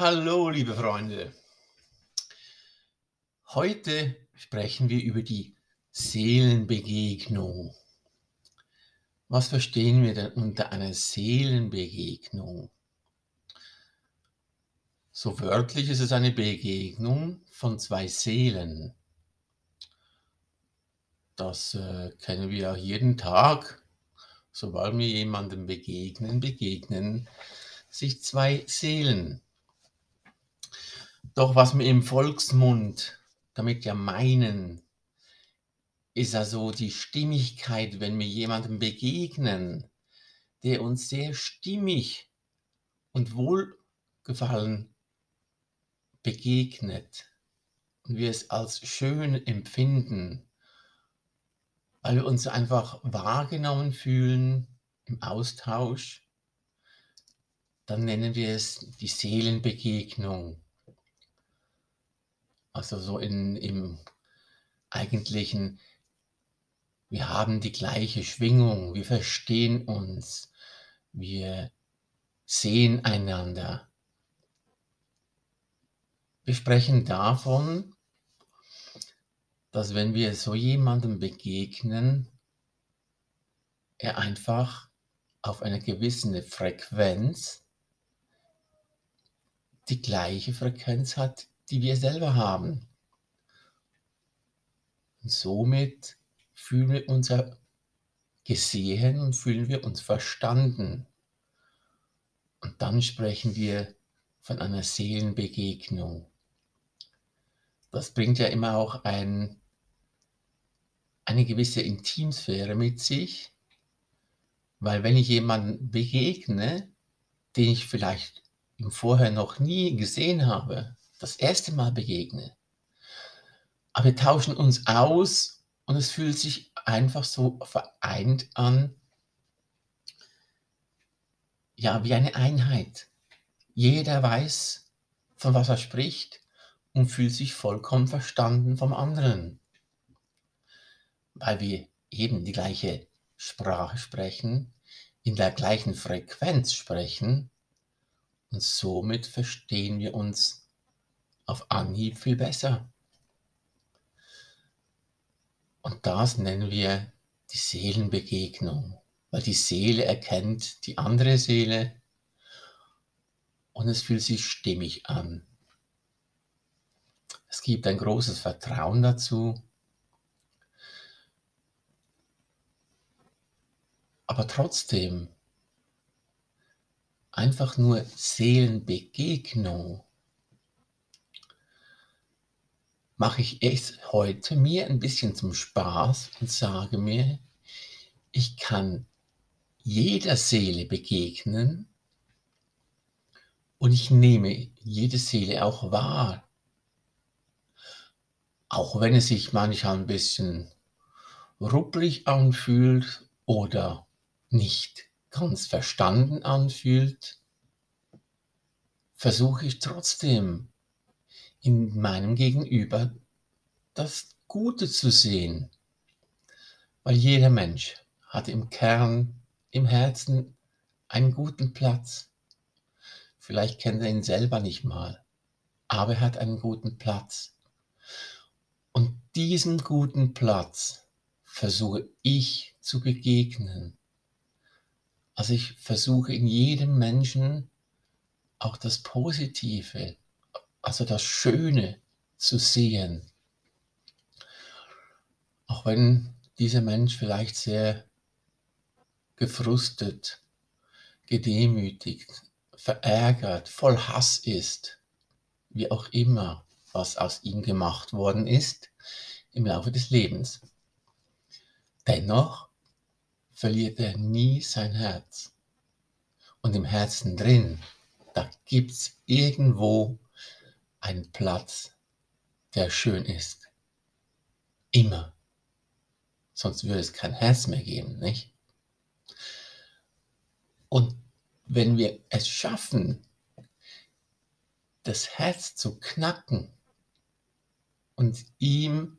Hallo, liebe Freunde. Heute sprechen wir über die Seelenbegegnung. Was verstehen wir denn unter einer Seelenbegegnung? So wörtlich ist es eine Begegnung von zwei Seelen. Das äh, kennen wir ja jeden Tag. Sobald wir jemandem begegnen, begegnen sich zwei Seelen. Doch was wir im Volksmund damit ja meinen, ist also die Stimmigkeit, wenn wir jemandem begegnen, der uns sehr stimmig und wohlgefallen begegnet und wir es als schön empfinden, weil wir uns einfach wahrgenommen fühlen im Austausch, dann nennen wir es die Seelenbegegnung. Also so in, im eigentlichen, wir haben die gleiche Schwingung, wir verstehen uns, wir sehen einander. Wir sprechen davon, dass wenn wir so jemandem begegnen, er einfach auf einer gewissen Frequenz die gleiche Frequenz hat die wir selber haben. Und somit fühlen wir uns gesehen und fühlen wir uns verstanden. Und dann sprechen wir von einer Seelenbegegnung. Das bringt ja immer auch ein, eine gewisse Intimsphäre mit sich, weil wenn ich jemanden begegne, den ich vielleicht im Vorher noch nie gesehen habe, das erste Mal begegne. Aber wir tauschen uns aus und es fühlt sich einfach so vereint an, ja, wie eine Einheit. Jeder weiß, von was er spricht und fühlt sich vollkommen verstanden vom anderen. Weil wir eben die gleiche Sprache sprechen, in der gleichen Frequenz sprechen und somit verstehen wir uns auf Anhieb viel besser. Und das nennen wir die Seelenbegegnung, weil die Seele erkennt die andere Seele und es fühlt sich stimmig an. Es gibt ein großes Vertrauen dazu. Aber trotzdem, einfach nur Seelenbegegnung mache ich es heute mir ein bisschen zum Spaß und sage mir, ich kann jeder Seele begegnen und ich nehme jede Seele auch wahr. Auch wenn es sich manchmal ein bisschen ruppelig anfühlt oder nicht ganz verstanden anfühlt, versuche ich trotzdem in meinem Gegenüber das Gute zu sehen. Weil jeder Mensch hat im Kern, im Herzen einen guten Platz. Vielleicht kennt er ihn selber nicht mal, aber er hat einen guten Platz. Und diesem guten Platz versuche ich zu begegnen. Also ich versuche in jedem Menschen auch das Positive also das Schöne zu sehen. Auch wenn dieser Mensch vielleicht sehr gefrustet, gedemütigt, verärgert, voll Hass ist, wie auch immer, was aus ihm gemacht worden ist im Laufe des Lebens. Dennoch verliert er nie sein Herz. Und im Herzen drin, da gibt es irgendwo ein Platz, der schön ist. Immer. Sonst würde es kein Herz mehr geben, nicht? Und wenn wir es schaffen, das Herz zu knacken und ihm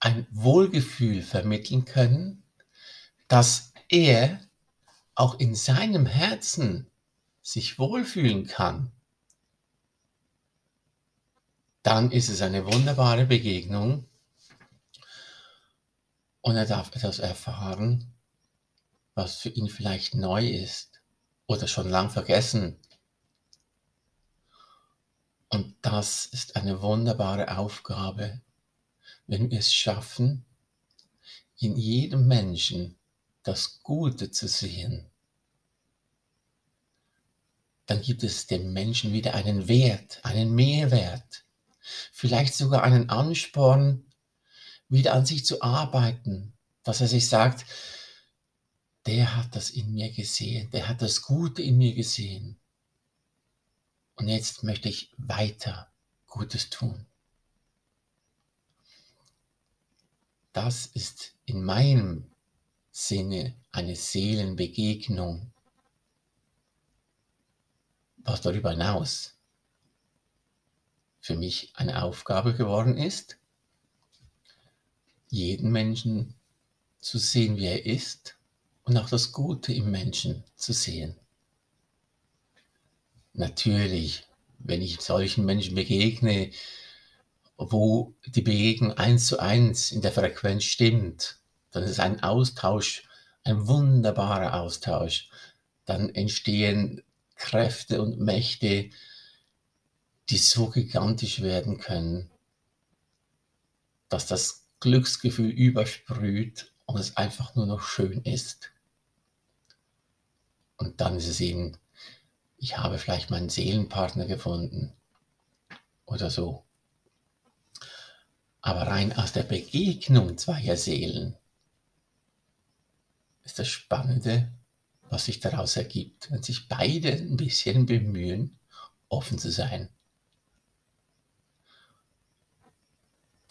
ein Wohlgefühl vermitteln können, dass er auch in seinem Herzen sich wohlfühlen kann, dann ist es eine wunderbare Begegnung und er darf etwas erfahren, was für ihn vielleicht neu ist oder schon lang vergessen. Und das ist eine wunderbare Aufgabe, wenn wir es schaffen, in jedem Menschen das Gute zu sehen. Dann gibt es dem Menschen wieder einen Wert, einen Mehrwert, vielleicht sogar einen Ansporn, wieder an sich zu arbeiten, dass er sich sagt, der hat das in mir gesehen, der hat das Gute in mir gesehen. Und jetzt möchte ich weiter Gutes tun. Das ist in meinem Sinne eine Seelenbegegnung. Was darüber hinaus für mich eine Aufgabe geworden ist, jeden Menschen zu sehen, wie er ist und auch das Gute im Menschen zu sehen. Natürlich, wenn ich solchen Menschen begegne, wo die Begegnung eins zu eins in der Frequenz stimmt, dann ist ein Austausch, ein wunderbarer Austausch. Dann entstehen Kräfte und Mächte, die so gigantisch werden können, dass das Glücksgefühl übersprüht und es einfach nur noch schön ist. Und dann ist es eben ich habe vielleicht meinen Seelenpartner gefunden oder so. Aber rein aus der Begegnung zweier Seelen ist das Spannende, was sich daraus ergibt, wenn sich beide ein bisschen bemühen, offen zu sein.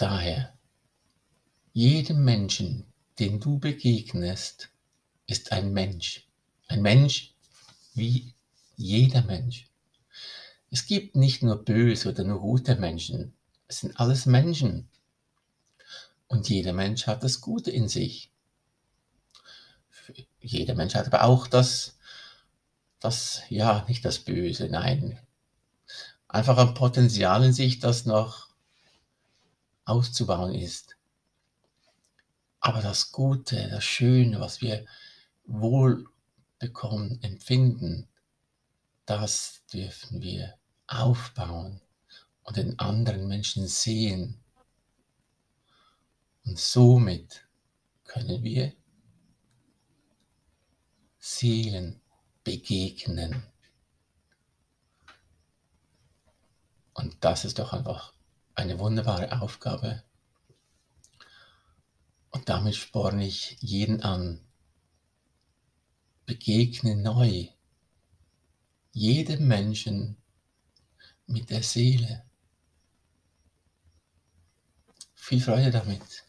Daher, jedem Menschen, den du begegnest, ist ein Mensch. Ein Mensch wie jeder Mensch. Es gibt nicht nur böse oder nur gute Menschen. Es sind alles Menschen. Und jeder Mensch hat das Gute in sich. Jeder Mensch hat aber auch das, das, ja, nicht das Böse, nein. Einfach ein Potenzial in sich, das noch auszubauen ist. Aber das Gute, das Schöne, was wir wohl bekommen, empfinden, das dürfen wir aufbauen und den anderen Menschen sehen. Und somit können wir Seelen begegnen. Und das ist doch einfach eine wunderbare Aufgabe. Und damit sporne ich jeden an. Begegne neu jedem Menschen mit der Seele. Viel Freude damit.